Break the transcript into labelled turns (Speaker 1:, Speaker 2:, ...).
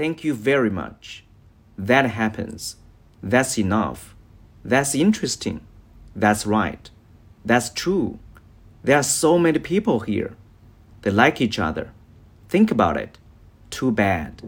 Speaker 1: Thank you very much. That happens. That's enough. That's interesting. That's right. That's true. There are so many people here. They like each other. Think about it. Too bad.